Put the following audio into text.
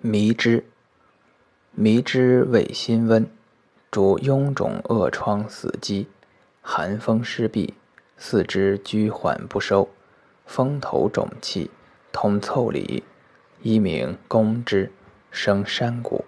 迷之，迷之味辛温，主臃肿恶疮死肌，寒风湿痹，四肢拘缓不收，风头肿气，通腠理，一名攻之，生山谷。